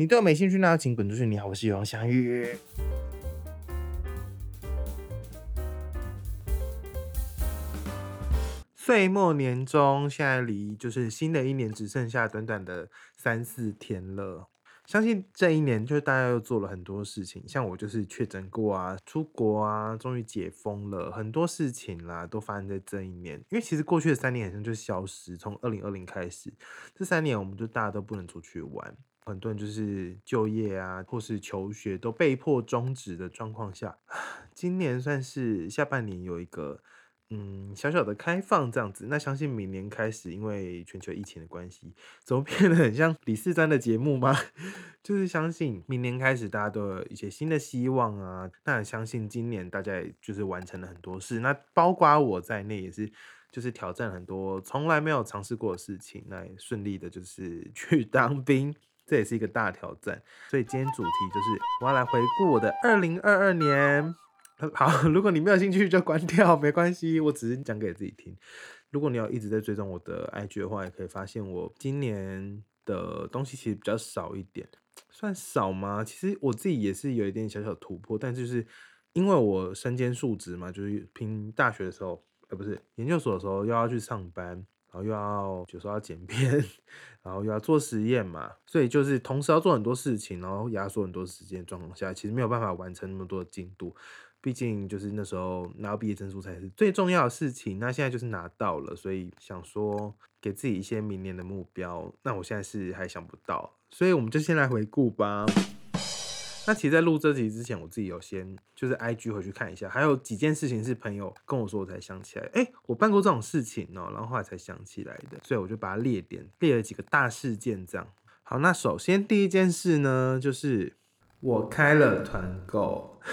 你对我没兴趣，那请滚出去。你好，我是永祥宇。岁末年终，现在离就是新的一年只剩下短短的三四天了。相信这一年，就是大家又做了很多事情，像我就是确诊过啊，出国啊，终于解封了，很多事情啦都发生在这一年。因为其实过去的三年好像就消失，从二零二零开始，这三年我们就大家都不能出去玩，很多人就是就业啊，或是求学都被迫终止的状况下，今年算是下半年有一个。嗯，小小的开放这样子，那相信明年开始，因为全球疫情的关系，怎么变得很像李四三的节目吗？就是相信明年开始，大家都有一些新的希望啊。那相信今年大家也就是完成了很多事，那包括我在内也是，就是挑战很多从来没有尝试过的事情，那也顺利的就是去当兵，这也是一个大挑战。所以今天主题就是我要来回顾我的二零二二年。好，如果你没有兴趣就关掉，没关系，我只是讲给自己听。如果你要一直在追踪我的 IG 的话，也可以发现我今年的东西其实比较少一点，算少吗？其实我自己也是有一点小小突破，但就是因为我身兼数职嘛，就是拼大学的时候，呃，不是研究所的时候，又要去上班，然后又要有时候要剪片，然后又要做实验嘛，所以就是同时要做很多事情，然后压缩很多时间状况下，其实没有办法完成那么多的进度。毕竟就是那时候拿到毕业证书才是最重要的事情，那现在就是拿到了，所以想说给自己一些明年的目标，那我现在是还想不到，所以我们就先来回顾吧。那其实，在录这集之前，我自己有先就是 I G 回去看一下，还有几件事情是朋友跟我说，我才想起来，哎，我办过这种事情哦，然后后来才想起来的，所以我就把它列点，列了几个大事件这样。好，那首先第一件事呢，就是我开了团购。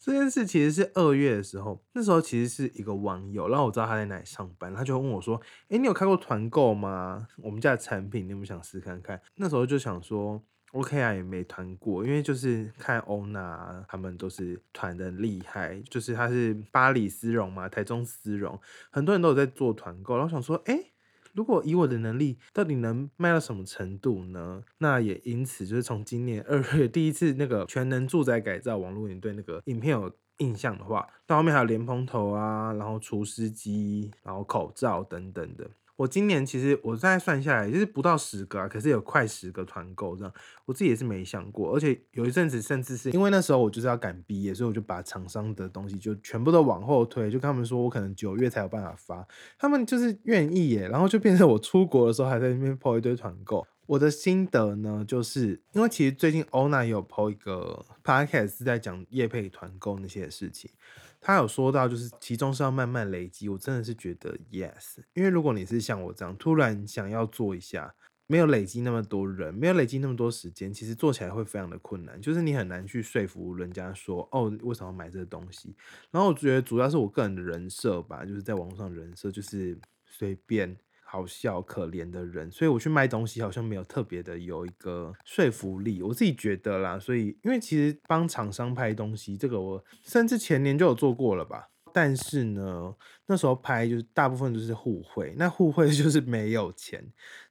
这件事其实是二月的时候，那时候其实是一个网友，然后我知道他在哪里上班，他就问我说：“哎，你有开过团购吗？我们家的产品你有没有想试看看？”那时候就想说：“OK 啊，也没团过，因为就是看欧娜他们都是团的厉害，就是他是巴黎丝绒嘛，台中丝绒，很多人都有在做团购，然后想说：哎。”如果以我的能力，到底能卖到什么程度呢？那也因此，就是从今年二月第一次那个全能住宅改造网络，你对那个影片有印象的话，到后面还有莲蓬头啊，然后除湿机，然后口罩等等的。我今年其实我再算下来，就是不到十个啊，可是有快十个团购这样，我自己也是没想过，而且有一阵子甚至是因为那时候我就是要赶毕业，所以我就把厂商的东西就全部都往后推，就跟他们说我可能九月才有办法发，他们就是愿意耶，然后就变成我出国的时候还在那边抛一堆团购。我的心得呢，就是因为其实最近欧娜也有抛一个 podcast 是在讲叶配团购那些事情。他有说到，就是其中是要慢慢累积。我真的是觉得 yes，因为如果你是像我这样突然想要做一下，没有累积那么多人，没有累积那么多时间，其实做起来会非常的困难。就是你很难去说服人家说，哦，为什么要买这个东西？然后我觉得主要是我个人的人设吧，就是在网络上人设就是随便。好笑可怜的人，所以我去卖东西好像没有特别的有一个说服力，我自己觉得啦。所以因为其实帮厂商拍东西，这个我甚至前年就有做过了吧。但是呢，那时候拍就是大部分都是互惠，那互惠 就是没有钱，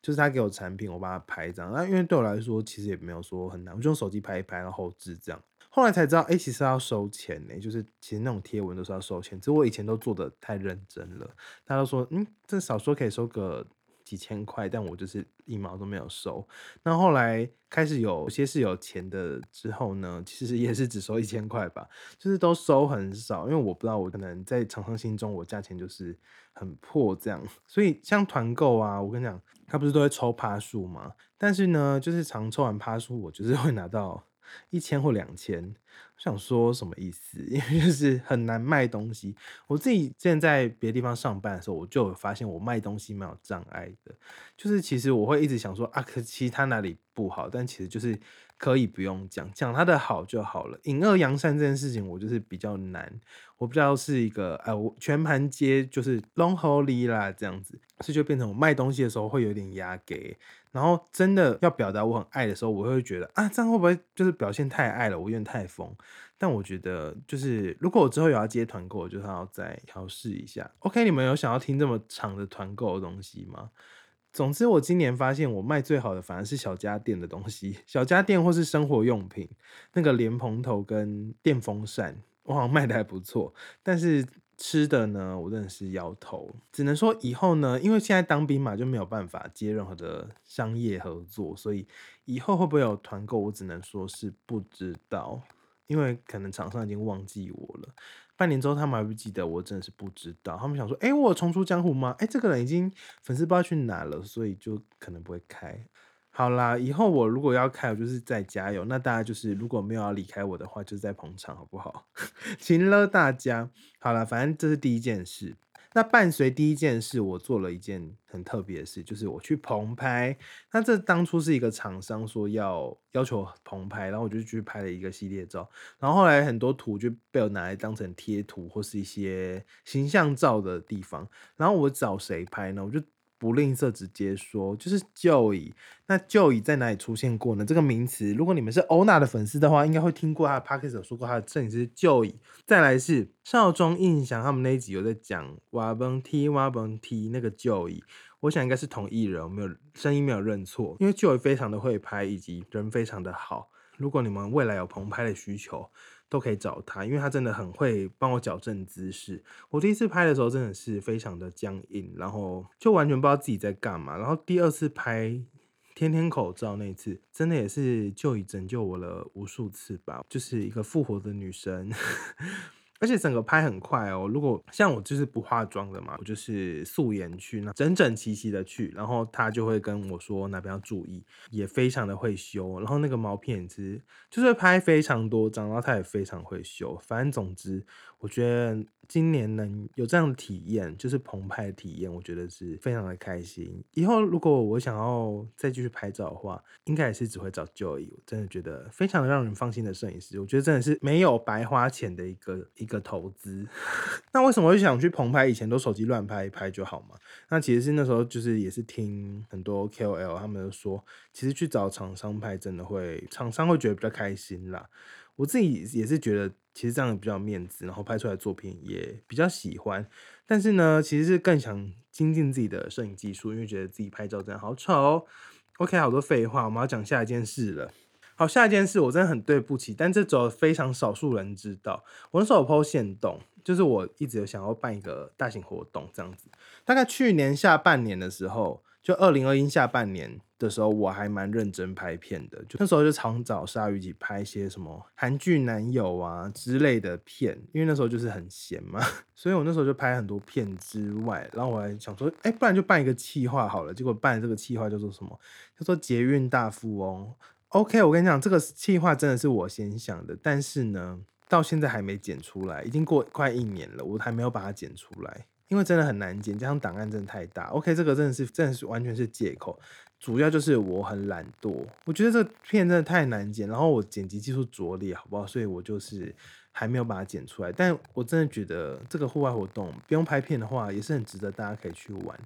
就是他给我产品，我帮他拍这样。那因为对我来说其实也没有说很难，我就用手机拍一拍，然后后置这样。后来才知道，哎，其实要收钱呢，就是其实那种贴文都是要收钱。只是我以前都做的太认真了，大家都说，嗯，这少说可以收个几千块，但我就是一毛都没有收。那后来开始有些是有钱的之后呢，其实也是只收一千块吧，就是都收很少，因为我不知道我可能在厂商心中我价钱就是很破这样。所以像团购啊，我跟你讲，他不是都会抽趴数吗？但是呢，就是常抽完趴数，我就是会拿到。一千或两千，我想说什么意思？因为就是很难卖东西。我自己现在在别的地方上班的时候，我就有发现我卖东西蛮有障碍的。就是其实我会一直想说啊，可其他哪里不好？但其实就是可以不用讲，讲他的好就好了。隐恶扬善这件事情，我就是比较难。我不知道是一个呃，我全盘接就是 long holy 啦这样子，所以就变成我卖东西的时候会有点压给。然后真的要表达我很爱的时候，我会觉得啊，这样会不会就是表现太爱了？我有点太疯。但我觉得就是如果我之后有要接团购，我就要再调试一下。OK，你们有想要听这么长的团购的东西吗？总之，我今年发现我卖最好的反而是小家电的东西，小家电或是生活用品，那个莲蓬头跟电风扇，我好像卖的还不错。但是吃的呢，我真的是摇头。只能说以后呢，因为现在当兵嘛，就没有办法接任何的商业合作，所以以后会不会有团购，我只能说是不知道，因为可能厂商已经忘记我了。半年之后，他们还不记得我，真的是不知道。他们想说：“哎，我重出江湖吗？哎，这个人已经粉丝不知道去哪了，所以就可能不会开。”好啦，以后我如果要开，我就是在加油。那大家就是如果没有要离开我的话，就是在捧场，好不好？请了大家。好了，反正这是第一件事。那伴随第一件事，我做了一件很特别的事，就是我去棚拍。那这当初是一个厂商说要要求棚拍，然后我就去拍了一个系列照。然后后来很多图就被我拿来当成贴图或是一些形象照的地方。然后我找谁拍呢？我就。不吝啬，直接说，就是 Joey。那 Joey 在哪里出现过呢？这个名词，如果你们是欧娜的粉丝的话，应该会听过他的 p o d c a s t 有说过他的摄影师 Joey。再来是少中印象，他们那一集有在讲瓦崩 T 瓦崩 T 那个 Joey，我想应该是同一人，没有声音没有认错，因为 Joey 非常的会拍，以及人非常的好。如果你们未来有棚拍的需求，都可以找他，因为他真的很会帮我矫正姿势。我第一次拍的时候真的是非常的僵硬，然后就完全不知道自己在干嘛。然后第二次拍天天口罩那次，真的也是就已拯救我了无数次吧，就是一个复活的女神。而且整个拍很快哦。如果像我就是不化妆的嘛，我就是素颜去，那整整齐齐的去，然后他就会跟我说哪边要注意，也非常的会修。然后那个毛片其实就是拍非常多张，然后他也非常会修。反正总之，我觉得。今年能有这样的体验，就是澎湃的体验，我觉得是非常的开心。以后如果我想要再继续拍照的话，应该也是只会找 Joy。我真的觉得非常的让人放心的摄影师，我觉得真的是没有白花钱的一个一个投资。那为什么会想去澎湃？以前都手机乱拍一拍就好嘛？那其实是那时候就是也是听很多 KOL 他们说，其实去找厂商拍真的会，厂商会觉得比较开心啦。我自己也是觉得，其实这样比较面子，然后拍出来作品也比较喜欢。但是呢，其实是更想精进自己的摄影技术，因为觉得自己拍照真的好丑。OK，好多废话，我们要讲下一件事了。好，下一件事我真的很对不起，但这只有非常少数人知道。我那时候有 PO 线动，就是我一直有想要办一个大型活动这样子。大概去年下半年的时候。就二零二一下半年的时候，我还蛮认真拍片的。就那时候就常找鲨鱼一起拍一些什么韩剧男友啊之类的片，因为那时候就是很闲嘛，所以我那时候就拍很多片之外，然后我还想说，哎，不然就办一个企划好了。结果办这个企划叫做什么？叫做捷运大富翁。OK，我跟你讲，这个企划真的是我先想的，但是呢，到现在还没剪出来，已经过快一年了，我还没有把它剪出来。因为真的很难剪，加上档案真的太大。OK，这个真的是真的是完全是借口，主要就是我很懒惰。我觉得这片真的太难剪，然后我剪辑技术拙劣，好不好？所以我就是还没有把它剪出来。但我真的觉得这个户外活动不用拍片的话，也是很值得大家可以去玩。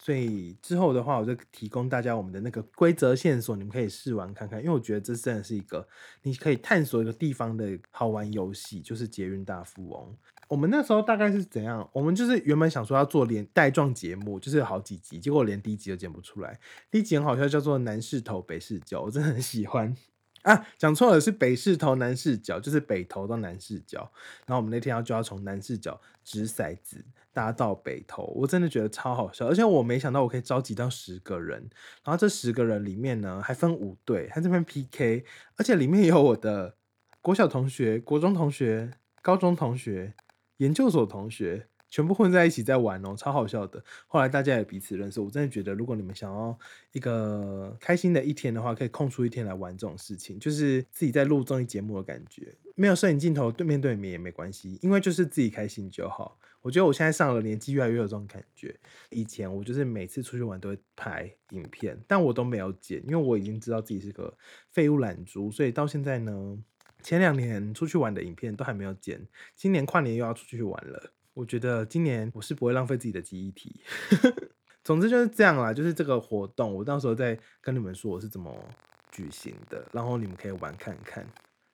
所以之后的话，我就提供大家我们的那个规则线索，你们可以试玩看看。因为我觉得这真的是一个你可以探索一个地方的好玩游戏，就是捷运大富翁。我们那时候大概是怎样？我们就是原本想说要做连带状节目，就是有好几集，结果连第一集都剪不出来。第一集很好笑，叫做南势头北势角，我真的很喜欢啊。讲错了，是北势头南势角，就是北头到南势角。然后我们那天要就要从南势角掷骰子搭到北头，我真的觉得超好笑。而且我没想到我可以召集到十个人，然后这十个人里面呢还分五队，他这边 PK，而且里面有我的国小同学、国中同学、高中同学。研究所同学全部混在一起在玩哦，超好笑的。后来大家也彼此认识，我真的觉得，如果你们想要一个开心的一天的话，可以空出一天来玩这种事情，就是自己在录综艺节目的感觉。没有摄影镜头，对面对面也没关系，因为就是自己开心就好。我觉得我现在上了年纪，越来越有这种感觉。以前我就是每次出去玩都会拍影片，但我都没有剪，因为我已经知道自己是个废物懒猪，所以到现在呢。前两年出去玩的影片都还没有剪，今年跨年又要出去玩了。我觉得今年我是不会浪费自己的记忆体。总之就是这样啦，就是这个活动，我到时候再跟你们说我是怎么举行的，然后你们可以玩看看。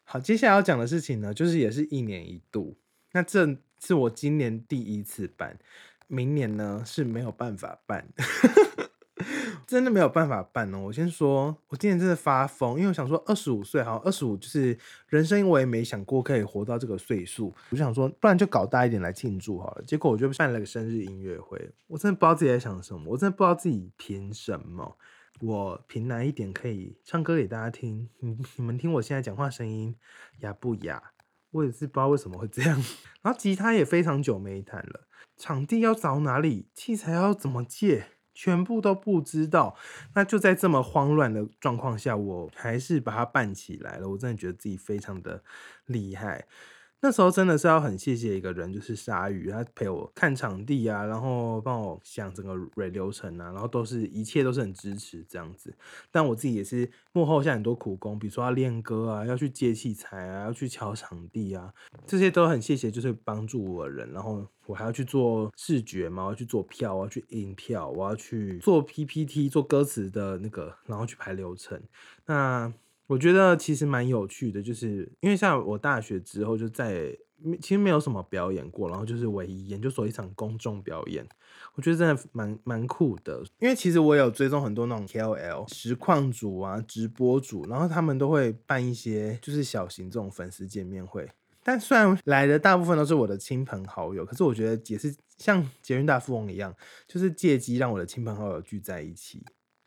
好，接下来要讲的事情呢，就是也是一年一度，那这是我今年第一次办，明年呢是没有办法办。真的没有办法办哦。我先说，我今年真的发疯，因为我想说二十五岁，好，二十五就是人生，我也没想过可以活到这个岁数，我就想说，不然就搞大一点来庆祝好了。结果我就办了个生日音乐会，我真的不知道自己在想什么，我真的不知道自己凭什么。我凭哪一点可以唱歌给大家听？你你们听我现在讲话声音哑不哑？我也是不知道为什么会这样。然后吉他也非常久没弹了，场地要找哪里，器材要怎么借，全部都不知道。那就在这么慌乱的状况下，我还是把它办起来了。我真的觉得自己非常的厉害。那时候真的是要很谢谢一个人，就是鲨鱼，他陪我看场地啊，然后帮我想整个蕊流程啊，然后都是一切都是很支持这样子。但我自己也是幕后下很多苦功，比如说要练歌啊，要去借器材啊，要去敲场地啊，这些都很谢谢，就是帮助我的人。然后我还要去做视觉嘛，我要去做票，我要去印票，我要去做 PPT，做歌词的那个，然后去排流程。那我觉得其实蛮有趣的，就是因为像我大学之后就在其实没有什么表演过，然后就是唯一研究所一场公众表演，我觉得真的蛮蛮酷的。因为其实我有追踪很多那种 KOL 实况主啊、直播主，然后他们都会办一些就是小型这种粉丝见面会。但虽然来的大部分都是我的亲朋好友，可是我觉得也是像捷运大富翁一样，就是借机让我的亲朋好友聚在一起。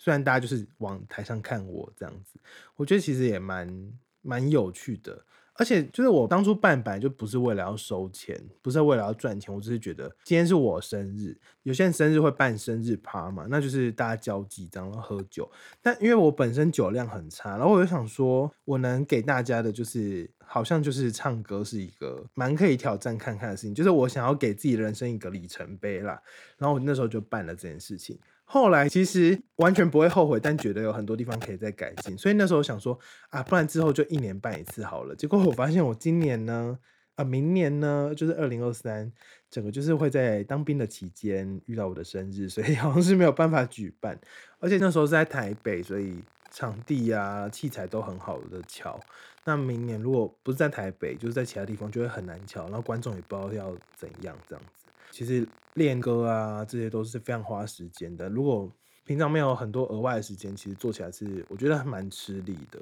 虽然大家就是往台上看我这样子，我觉得其实也蛮蛮有趣的。而且就是我当初办本来就不是为了要收钱，不是为了要赚钱，我只是觉得今天是我生日，有些人生日会办生日趴嘛，那就是大家交际然后喝酒。但因为我本身酒量很差，然后我就想说，我能给大家的就是好像就是唱歌是一个蛮可以挑战看看的事情，就是我想要给自己人生一个里程碑啦。然后我那时候就办了这件事情。后来其实完全不会后悔，但觉得有很多地方可以再改进，所以那时候想说啊，不然之后就一年办一次好了。结果我发现我今年呢，啊，明年呢，就是二零二三，整个就是会在当兵的期间遇到我的生日，所以好像是没有办法举办。而且那时候是在台北，所以场地啊、器材都很好的巧。那明年如果不是在台北，就是在其他地方，就会很难巧，然后观众也不知道要怎样这样子。其实练歌啊，这些都是非常花时间的。如果平常没有很多额外的时间，其实做起来是我觉得还蛮吃力的。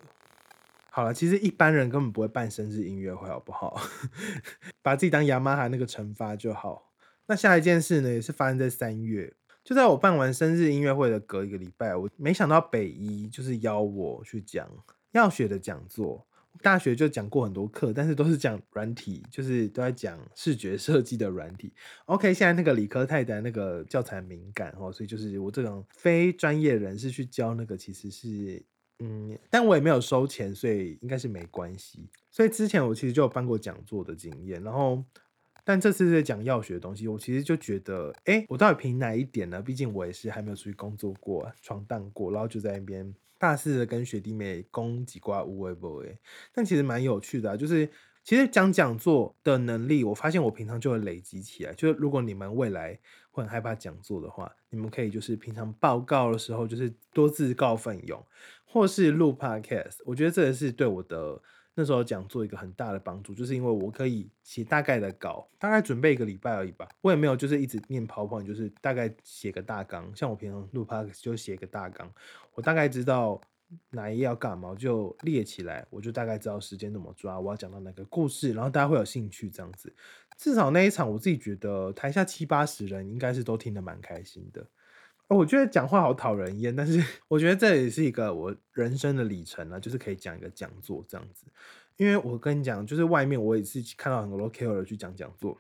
好了，其实一般人根本不会办生日音乐会，好不好？把自己当雅马哈那个惩罚就好。那下一件事呢，也是发生在三月，就在我办完生日音乐会的隔一个礼拜，我没想到北一就是邀我去讲药学的讲座。大学就讲过很多课，但是都是讲软体，就是都在讲视觉设计的软体。OK，现在那个理科太太那个教材敏感哦，所以就是我这种非专业人士去教那个，其实是嗯，但我也没有收钱，所以应该是没关系。所以之前我其实就有办过讲座的经验，然后但这次在讲药学的东西，我其实就觉得，哎，我到底凭哪一点呢？毕竟我也是还没有出去工作过、闯荡过，然后就在那边。大肆的跟学弟妹攻几瓜无为不为，但其实蛮有趣的，就是其实讲讲座的能力，我发现我平常就会累积起来。就是如果你们未来会很害怕讲座的话，你们可以就是平常报告的时候，就是多自告奋勇，或是录 podcast。我觉得这也是对我的。那时候讲做一个很大的帮助，就是因为我可以写大概的稿，大概准备一个礼拜而已吧。我也没有就是一直念 PowerPoint，就是大概写个大纲。像我平常录 Podcast 就写个大纲，我大概知道哪一页要干嘛，我就列起来，我就大概知道时间怎么抓，我要讲到哪个故事，然后大家会有兴趣这样子。至少那一场，我自己觉得台下七八十人应该是都听得蛮开心的。我觉得讲话好讨人厌，但是我觉得这也是一个我人生的里程啊，就是可以讲一个讲座这样子。因为我跟你讲，就是外面我也是看到很多 KOL 去讲讲座，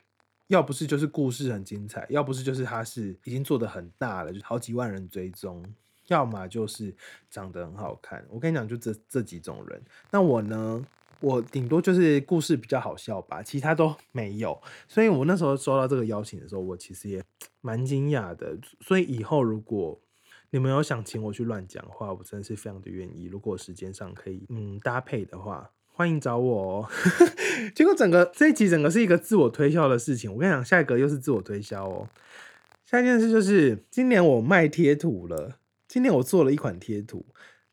要不是就是故事很精彩，要不是就是他是已经做的很大了，就好几万人追踪，要么就是长得很好看。我跟你讲，就这这几种人。那我呢？我顶多就是故事比较好笑吧，其他都没有。所以我那时候收到这个邀请的时候，我其实也 蛮惊讶的。所以以后如果你们有想请我去乱讲话，我真的是非常的愿意。如果时间上可以嗯搭配的话，欢迎找我哦。结果整个这一集整个是一个自我推销的事情。我跟你讲，下一个又是自我推销哦。下一件事就是今年我卖贴图了，今年我做了一款贴图。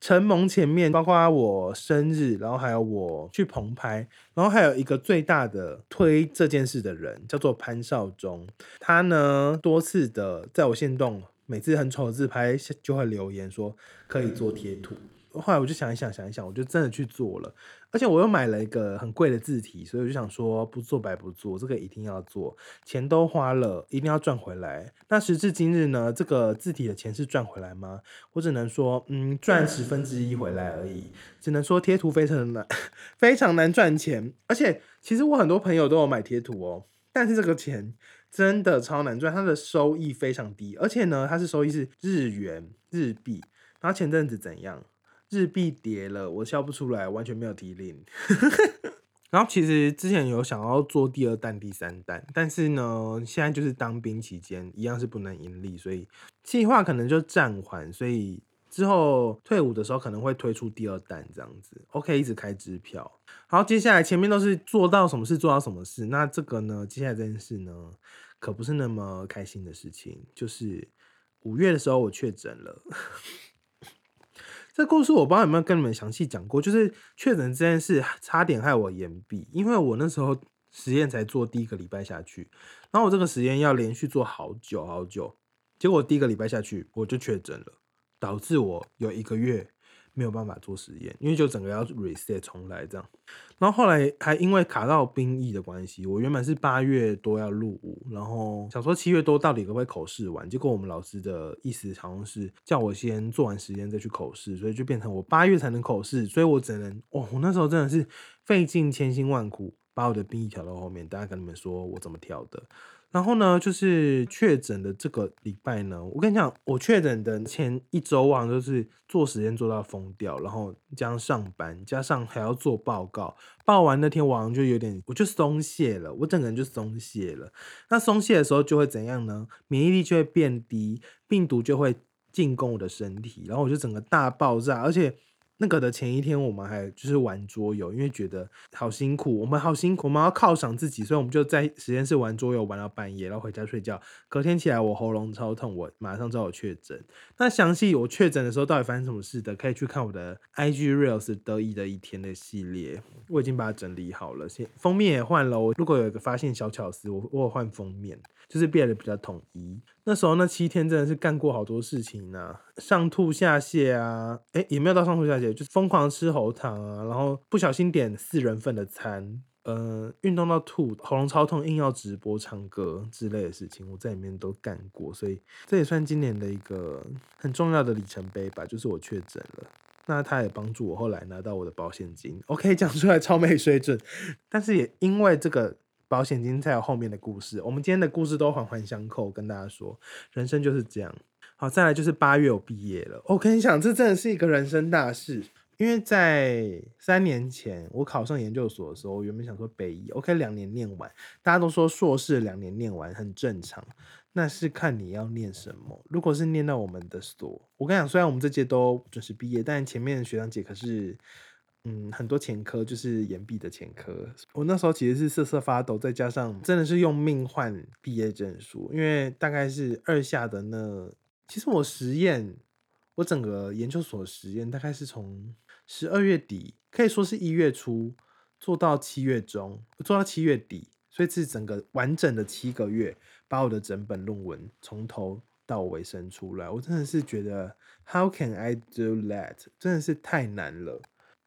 承蒙前面包括我生日，然后还有我去棚拍，然后还有一个最大的推这件事的人叫做潘少忠，他呢多次的在我线动每次很丑的自拍就会留言说可以做贴图。后来我就想一想，想一想，我就真的去做了，而且我又买了一个很贵的字体，所以我就想说不做白不做，这个一定要做，钱都花了，一定要赚回来。那时至今日呢，这个字体的钱是赚回来吗？我只能说，嗯，赚十分之一回来而已。只能说贴图非常难，非常难赚钱。而且其实我很多朋友都有买贴图哦，但是这个钱真的超难赚，它的收益非常低，而且呢，它是收益是日元日币。然后前阵子怎样？日币跌了，我笑不出来，完全没有提领。然后其实之前有想要做第二弹、第三弹，但是呢，现在就是当兵期间，一样是不能盈利，所以计划可能就暂缓。所以之后退伍的时候可能会推出第二弹这样子。OK，一直开支票。好，接下来前面都是做到什么事做到什么事，那这个呢，接下来这件事呢，可不是那么开心的事情，就是五月的时候我确诊了。这故事我不知道有没有跟你们详细讲过，就是确诊这件事差点害我延毕，因为我那时候实验才做第一个礼拜下去，然后我这个实验要连续做好久好久，结果第一个礼拜下去我就确诊了，导致我有一个月。没有办法做实验，因为就整个要 reset 重来这样。然后后来还因为卡到兵役的关系，我原本是八月多要入伍，然后想说七月多到底可不可以口试完，结果我们老师的意思好像是叫我先做完实验再去口试，所以就变成我八月才能口试，所以我只能哦，我那时候真的是费尽千辛万苦把我的兵役调到后面，大家跟你们说我怎么调的。然后呢，就是确诊的这个礼拜呢，我跟你讲，我确诊的前一周啊，就是做实验做到疯掉，然后加上上班，加上还要做报告，报完那天晚上就有点，我就松懈了，我整个人就松懈了。那松懈的时候就会怎样呢？免疫力就会变低，病毒就会进攻我的身体，然后我就整个大爆炸，而且。那个的前一天，我们还就是玩桌游，因为觉得好辛苦，我们好辛苦，我们要犒赏自己，所以我们就在实验室玩桌游，玩到半夜，然后回家睡觉。隔天起来，我喉咙超痛，我马上知道我确诊。那详细我确诊的时候到底发生什么事的，可以去看我的 IG Reels 得意的一天的系列，我已经把它整理好了，封面也换了。我如果有一个发现小巧思，我我换封面。就是变得比较统一。那时候那七天真的是干过好多事情呢，上吐下泻啊，哎也没有到上吐下泻，就是疯狂吃喉糖啊，然后不小心点四人份的餐，呃，运动到吐，喉咙超痛，硬要直播唱歌之类的事情，我在里面都干过，所以这也算今年的一个很重要的里程碑吧，就是我确诊了。那他也帮助我后来拿到我的保险金，OK 讲出来超没水准，但是也因为这个。保险金才有后面的故事，我们今天的故事都环环相扣，跟大家说，人生就是这样。好，再来就是八月我毕业了，我跟你讲，这真的是一个人生大事，因为在三年前我考上研究所的时候，我原本想说北医，OK，两年念完，大家都说硕士两年念完很正常，那是看你要念什么。如果是念到我们的所，我跟你讲，虽然我们这届都准时毕业，但前面学长姐可是。嗯，很多前科就是延毕的前科。我那时候其实是瑟瑟发抖，再加上真的是用命换毕业证书，因为大概是二下的那，其实我实验，我整个研究所实验大概是从十二月底，可以说是一月初做到七月中，做到七月底，所以是整个完整的七个月，把我的整本论文从头到尾生出来。我真的是觉得，How can I do that？真的是太难了。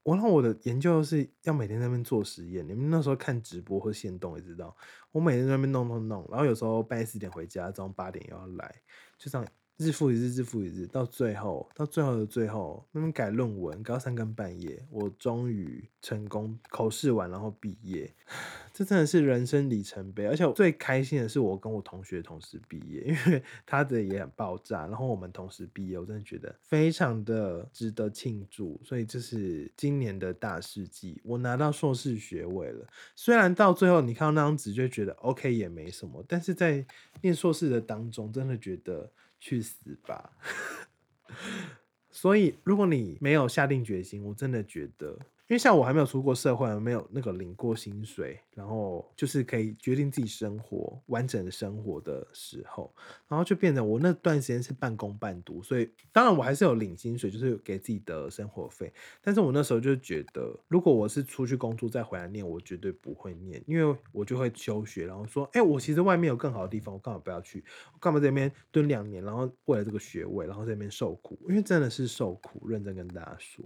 我让我的研究是要每天在那边做实验，你们那时候看直播或线动也知道，我每天在那边弄弄弄，然后有时候半夜四点回家，早上八点又要来，就这样。日复一日，日复一日，到最后，到最后的最后，那边改论文，改到三更半夜，我终于成功口试完，然后毕业。这真的是人生里程碑，而且我最开心的是我跟我同学同时毕业，因为 他的也很爆炸，然后我们同时毕业，我真的觉得非常的值得庆祝。所以这是今年的大事记，我拿到硕士学位了。虽然到最后你看到那张纸就觉得 OK 也没什么，但是在念硕士的当中，真的觉得。去死吧！所以，如果你没有下定决心，我真的觉得因为像我还没有出过社会，没有那个领过薪水，然后就是可以决定自己生活完整的生活的时候，然后就变成我那段时间是半工半读，所以当然我还是有领薪水，就是给自己的生活费。但是我那时候就觉得，如果我是出去工作再回来念，我绝对不会念，因为我就会休学，然后说，哎，我其实外面有更好的地方，我干嘛不要去？干嘛在那边蹲两年，然后为了这个学位，然后在那边受苦？因为真的是受苦，认真跟大家说。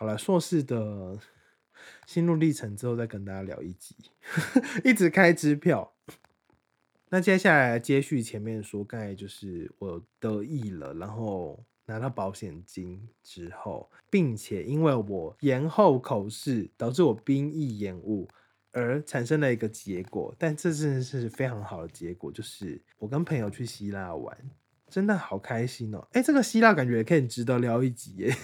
好了，硕士的心路历程之后再跟大家聊一集，一直开支票。那接下来接续前面说，刚才就是我得意了，然后拿到保险金之后，并且因为我延后口试，导致我兵役延误，而产生了一个结果。但这真的是非常好的结果，就是我跟朋友去希腊玩，真的好开心哦！哎，这个希腊感觉可以值得聊一集耶。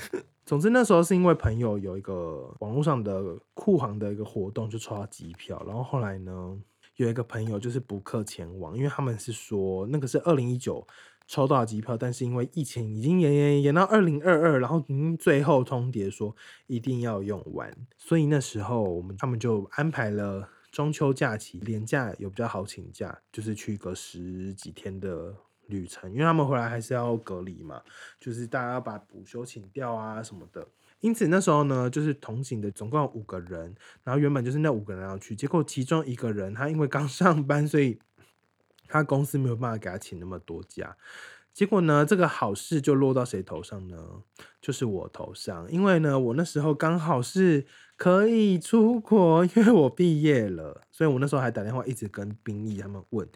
总之那时候是因为朋友有一个网络上的酷航的一个活动，就抽到机票。然后后来呢，有一个朋友就是补课前往，因为他们是说那个是二零一九抽到机票，但是因为疫情已经延延延到二零二二，然后嗯最后通牒说一定要用完，所以那时候我们他们就安排了中秋假期连假有比较好请假，就是去个十几天的。旅程，因为他们回来还是要隔离嘛，就是大家要把补休请掉啊什么的。因此那时候呢，就是同行的总共有五个人，然后原本就是那五个人要去，结果其中一个人他因为刚 上班，所以他公司没有办法给他请那么多假。结果呢，这个好事就落到谁头上呢？就是我头上，因为呢，我那时候刚好是可以出国，因为我毕业了，所以我那时候还打电话一直跟兵役他们问。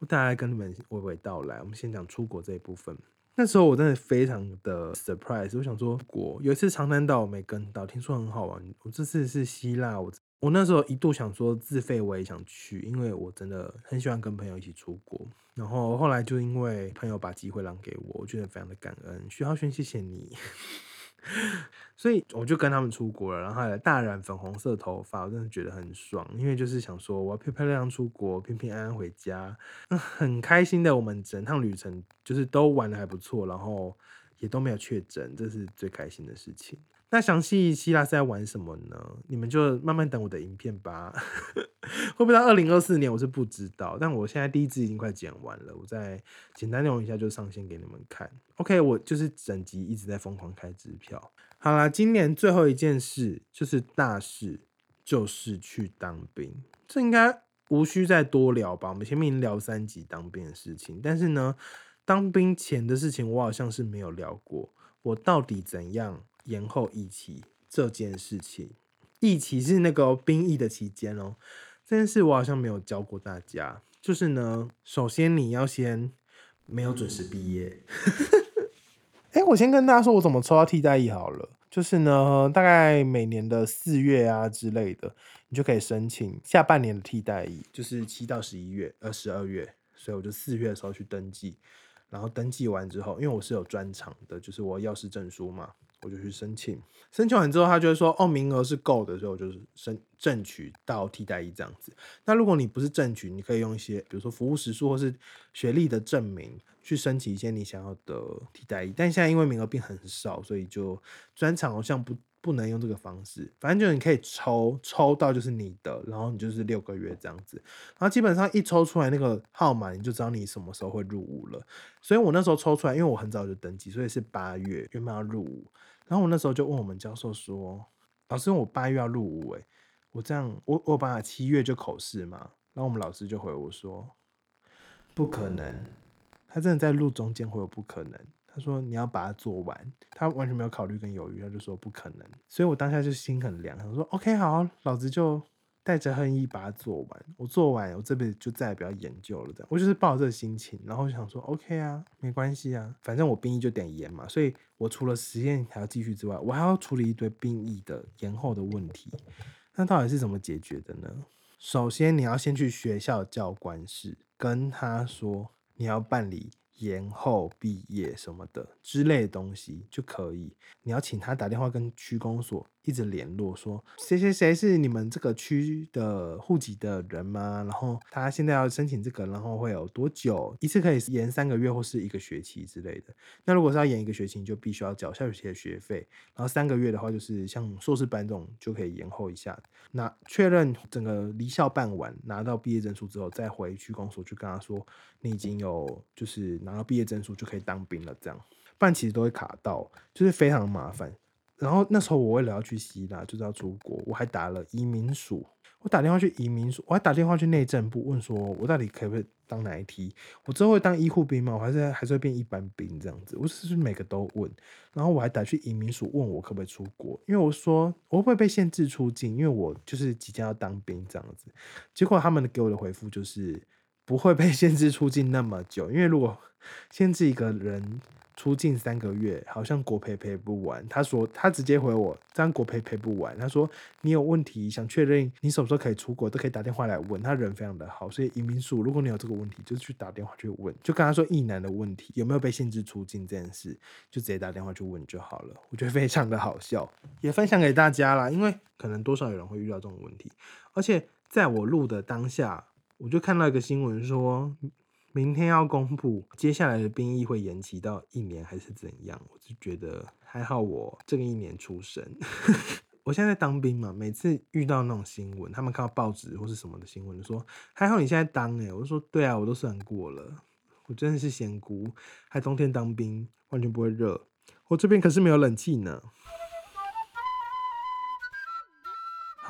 我大概跟你们娓娓道来。我们先讲出国这一部分。那时候我真的非常的 surprise，我想说国有一次长滩岛我没跟到，听说很好玩。我这次是希腊，我我那时候一度想说自费我也想去，因为我真的很喜欢跟朋友一起出国。然后后来就因为朋友把机会让给我，我觉得非常的感恩。徐浩轩，谢谢你。所以我就跟他们出国了，然后还大染粉红色头发，我真的觉得很爽，因为就是想说我要漂漂亮亮出国，平平安安回家，很开心的。我们整趟旅程就是都玩的还不错，然后也都没有确诊，这是最开心的事情。那详细希腊是在玩什么呢？你们就慢慢等我的影片吧。会不会到二零二四年，我是不知道。但我现在第一支已经快剪完了，我再简单内容一下就上线给你们看。OK，我就是整集一直在疯狂开支票。好啦，今年最后一件事就是大事，就是去当兵。这应该无需再多聊吧？我们前面已经聊三集当兵的事情，但是呢，当兵前的事情我好像是没有聊过。我到底怎样？延后疫期这件事情，疫期是那个兵役的期间哦。这件事我好像没有教过大家。就是呢，首先你要先没有准时毕业。哎，我先跟大家说，我怎么抽到替代役好了。就是呢，大概每年的四月啊之类的，你就可以申请下半年的替代役，就是七到十一月，呃，十二月。所以我就四月的时候去登记，然后登记完之后，因为我是有专长的，就是我药师证书嘛。我就去申请，申请完之后，他就会说，哦，名额是够的，所以我就是申争取到替代一这样子。那如果你不是争取，你可以用一些，比如说服务时数或是学历的证明，去申请一些你想要的替代一。但现在因为名额变很少，所以就专场好像不不能用这个方式。反正就是你可以抽，抽到就是你的，然后你就是六个月这样子。然后基本上一抽出来那个号码，你就知道你什么时候会入伍了。所以我那时候抽出来，因为我很早就登记，所以是八月原本要入伍。然后我那时候就问我们教授说：“老师，我八月要入伍，诶，我这样，我我把七月就口试嘛。”然后我们老师就回我说：“不可能，他真的在路中间会有不可能。”说：“你要把它做完。”他完全没有考虑跟犹豫，他就说：“不可能。”所以我当下就心很凉，他说：“OK，好，老子就。”带着恨意把它做完，我做完，我这辈子就再也不要研究了。这样，我就是抱着这个心情，然后想说，OK 啊，没关系啊，反正我兵役就点延嘛，所以我除了实验还要继续之外，我还要处理一堆兵役的延后的问题。那到底是怎么解决的呢？首先，你要先去学校教官室跟他说你要办理延后毕业什么的之类的东西就可以。你要请他打电话跟区公所一直联络，说谁谁谁是你们这个区的户籍的人吗？然后他现在要申请这个，然后会有多久？一次可以延三个月或是一个学期之类的。那如果是要延一个学期，你就必须要缴下学期的学费。然后三个月的话，就是像硕士班这种就可以延后一下。那确认整个离校办完，拿到毕业证书之后，再回区公所去跟他说，你已经有就是拿到毕业证书就可以当兵了。这样，不然其实都会卡到，就是非常麻烦。然后那时候我为了要去希腊，就是要出国，我还打了移民署，我打电话去移民署，我还打电话去内政部问说，我到底可不可以当哪一梯？我之后会当医护兵吗？我还是还是会变一般兵这样子？我是不是每个都问？然后我还打去移民署问我可不可以出国，因为我说我会不会被限制出境，因为我就是即将要当兵这样子。结果他们给我的回复就是不会被 限制出境那么久，因为如果限制一个人。出境三个月，好像国赔赔不完。他说他直接回我，这样国赔赔不完。他说你有问题想确认你什么时候可以出国，都可以打电话来问。他人非常的好，所以移民署，如果你有这个问题，就去打电话去问，就跟他说意男的问题有没有被限制出境这件事，就直接打电话去问就好了。我觉得非常的好笑，也分享给大家啦，因为可能多少有人会遇到这种问题。而且在我录的当下，我就看到一个新闻说。明天要公布接下来的兵役会延期到一年还是怎样？我就觉得还好，我这个一年出生，我现在在当兵嘛。每次遇到那种新闻，他们看到报纸或是什么的新闻，就说还好你现在当哎，我就说对啊，我都算过了，我真的是仙姑，还冬天当兵，完全不会热。我这边可是没有冷气呢。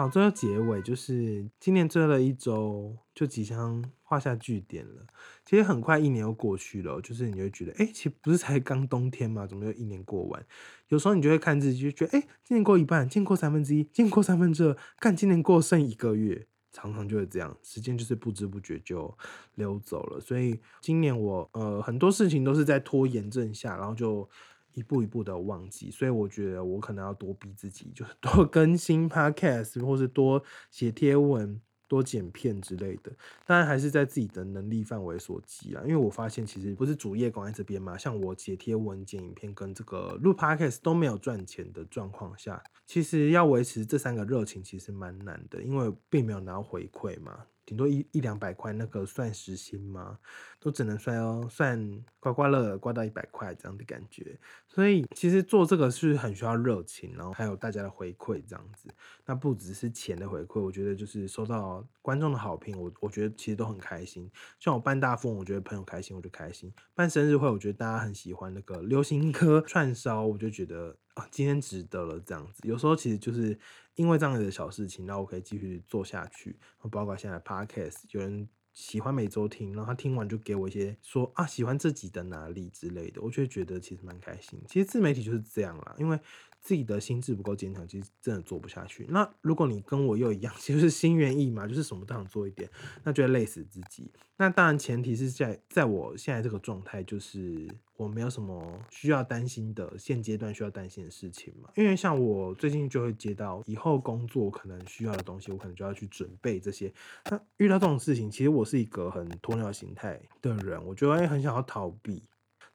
好，最后结尾就是今年最后的一周就即将画下句点了。其实很快一年又过去了，就是你会觉得，哎，其实不是才刚冬天嘛，怎么又一年过完？有时候你就会看自己，就觉得，哎，今年过一半，今年过三分之一，今年过三分之二，看今年过剩一个月，常常就会这样，时间就是不知不觉就溜走了。所以今年我呃很多事情都是在拖延症下，然后就。一步一步的忘记，所以我觉得我可能要多逼自己，就是 多更新 podcast，或是多写贴文、多剪片之类的。当然还是在自己的能力范围所及啊。因为我发现其实不是主业广在这边嘛，像我写贴文、剪影片跟这个录 podcast 都没有赚钱的状况下，其实要维持这三个热情其实蛮难的，因为并没有拿到回馈嘛。顶多一一两百块，那个算时薪吗？都只能算哦，算刮刮乐刮到一百块这样的感觉。所以其实做这个是很需要热情，然后还有大家的回馈这样子。那不只是钱的回馈，我觉得就是收到观众的好评，我我觉得其实都很开心。像我办大富翁，我觉得朋友开心，我就开心；办生日会，我觉得大家很喜欢那个流行歌串烧，我就觉得啊，今天值得了这样子。有时候其实就是。因为这样子的小事情，然后我可以继续做下去。包括现在 podcast，有人喜欢每周听，然后他听完就给我一些说啊，喜欢自己的哪里之类的，我就会觉得其实蛮开心。其实自媒体就是这样啦，因为。自己的心智不够坚强，其实真的做不下去。那如果你跟我又一样，其实是心猿意马，就是什么都想做一点，那就会累死自己。那当然前提是在在我现在这个状态，就是我没有什么需要担心的现阶段需要担心的事情嘛。因为像我最近就会接到以后工作可能需要的东西，我可能就要去准备这些。那遇到这种事情，其实我是一个很鸵鸟心态的人，我觉得很想要逃避。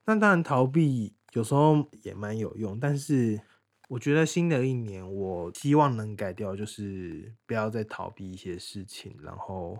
那当然逃避有时候也蛮有用，但是。我觉得新的一年，我希望能改掉，就是不要再逃避一些事情，然后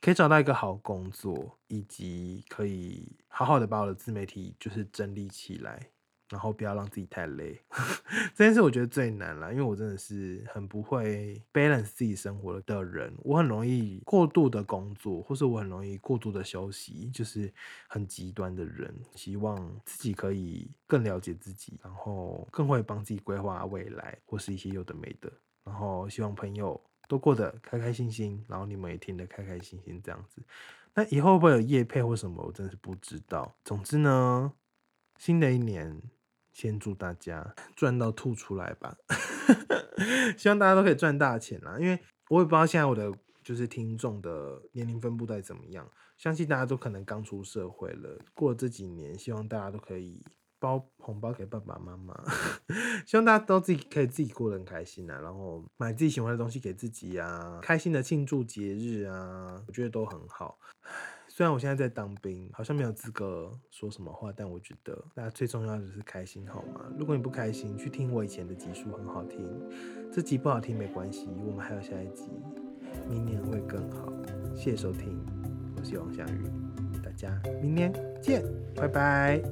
可以找到一个好工作，以及可以好好的把我的自媒体就是整理起来。然后不要让自己太累，这件事我觉得最难了，因为我真的是很不会 balance 自己生活的人，我很容易过度的工作，或是我很容易过度的休息，就是很极端的人。希望自己可以更了解自己，然后更会帮自己规划未来，或是一些有的没的。然后希望朋友都过得开开心心，然后你们也听得开开心心这样子。那以后会有夜配或什么，我真的是不知道。总之呢，新的一年。先祝大家赚到吐出来吧！希望大家都可以赚大钱啦。因为我也不知道现在我的就是听众的年龄分布在怎么样，相信大家都可能刚出社会了。过了这几年，希望大家都可以包红包给爸爸妈妈，希望大家都自己可以自己过得很开心啊，然后买自己喜欢的东西给自己啊，开心的庆祝节日啊，我觉得都很好。虽然我现在在当兵，好像没有资格说什么话，但我觉得大家最重要的是开心，好吗？如果你不开心，去听我以前的集数，很好听。这集不好听没关系，我们还有下一集，明年会更好。谢谢收听，我是王翔宇，大家明年见，拜拜。